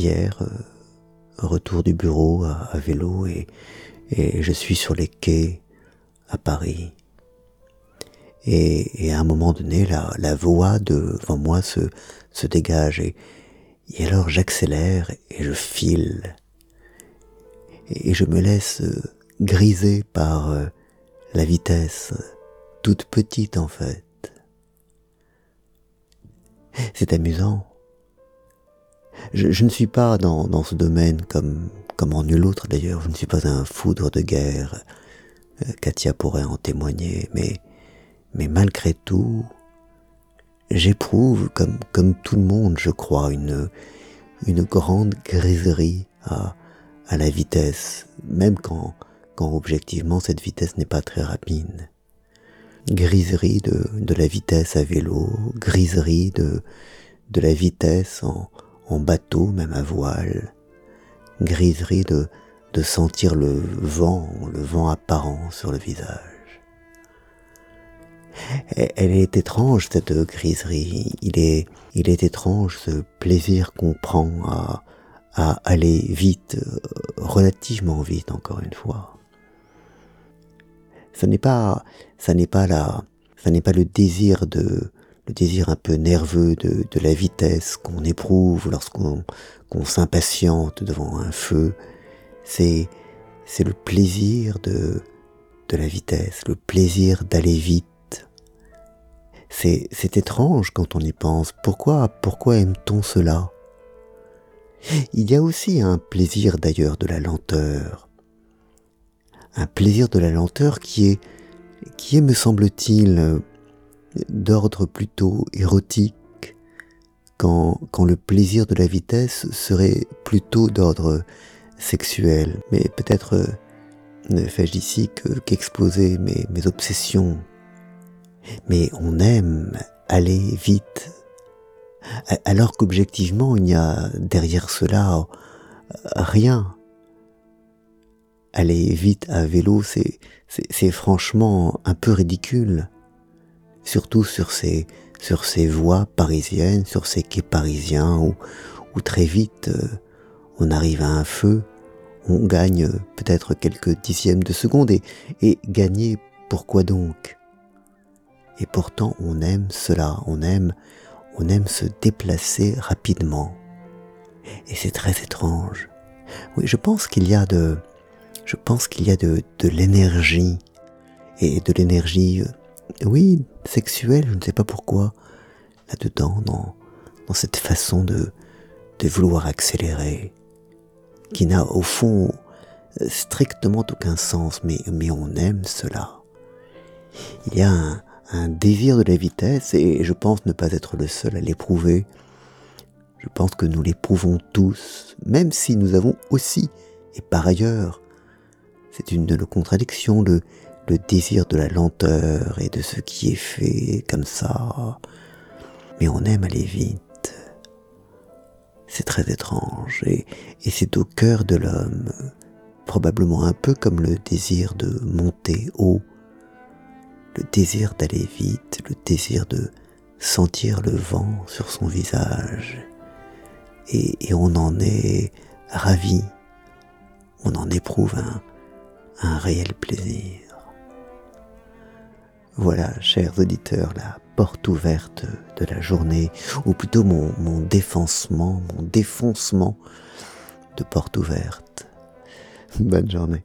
hier, euh, retour du bureau à, vélo et, je suis sur les quais à Paris. Et, à un moment donné, la, la voie devant moi se, dégage et, et alors j'accélère et je file. Et je me laisse griser par euh, la vitesse, toute petite en fait. C'est amusant. Je, ne suis pas dans, dans, ce domaine comme, comme en nul autre d'ailleurs, je ne suis pas un foudre de guerre. Euh, Katia pourrait en témoigner, mais, mais malgré tout, j'éprouve, comme, comme tout le monde, je crois, une, une grande griserie à, à la vitesse, même quand, quand objectivement cette vitesse n'est pas très rapide. Griserie de, de la vitesse à vélo, griserie de, de la vitesse en, bateau, même à voile, griserie de, sentir le vent, le vent apparent sur le visage. Elle est étrange, cette griserie. Il est, il est étrange ce plaisir qu'on prend à, à aller vite, relativement vite encore une fois. Ce n'est pas, ça n'est pas la, ça n'est pas le désir de, le désir un peu nerveux de, de la vitesse qu'on éprouve lorsqu'on qu'on s'impatiente devant un feu. C'est, c'est le plaisir de, de la vitesse, le plaisir d'aller vite c'est, étrange quand on y pense. Pourquoi, pourquoi aime-t-on cela? Il y a aussi un plaisir d'ailleurs de la lenteur. Un plaisir de la lenteur qui est, qui est, me semble-t-il, d'ordre plutôt érotique, quand, quand le plaisir de la vitesse serait plutôt d'ordre sexuel. Mais peut-être ne fais-je ici qu'exposer mes, mes obsessions mais on aime aller vite, alors qu'objectivement il n'y a derrière cela rien. Aller vite à vélo, c'est, franchement un peu ridicule, surtout sur ces, sur ces voies parisiennes, sur ces quais parisiens où, où très vite euh, on arrive à un feu, on gagne peut-être quelques dixièmes de seconde et, et gagner pourquoi donc? Et pourtant on aime cela, on aime, on aime se déplacer rapidement. Et c'est très étrange. Oui, je pense qu'il y a de, je pense qu'il y a de, de l'énergie et de l'énergie, euh, oui, sexuelle, je ne sais pas pourquoi, là-dedans, dans, dans cette façon de, vouloir accélérer, qui n'a au fond strictement aucun sens, mais, on aime cela. Il y a un désir de la vitesse et je pense ne pas être le seul à l'éprouver. Je pense que nous l'éprouvons tous, même si nous avons aussi, et par ailleurs, c'est une de nos contradictions, le, le désir de la lenteur et de ce qui est fait comme ça. Mais on aime aller vite. C'est très étrange et, et c'est au cœur de l'homme, probablement un peu comme le désir de monter haut le désir d'aller vite, le désir de sentir le vent sur son visage. Et, on en est ravi, on en éprouve un, un réel plaisir. Voilà, chers auditeurs, la porte ouverte de la journée, ou plutôt mon, mon défoncement, mon défoncement de porte ouverte. Bonne journée.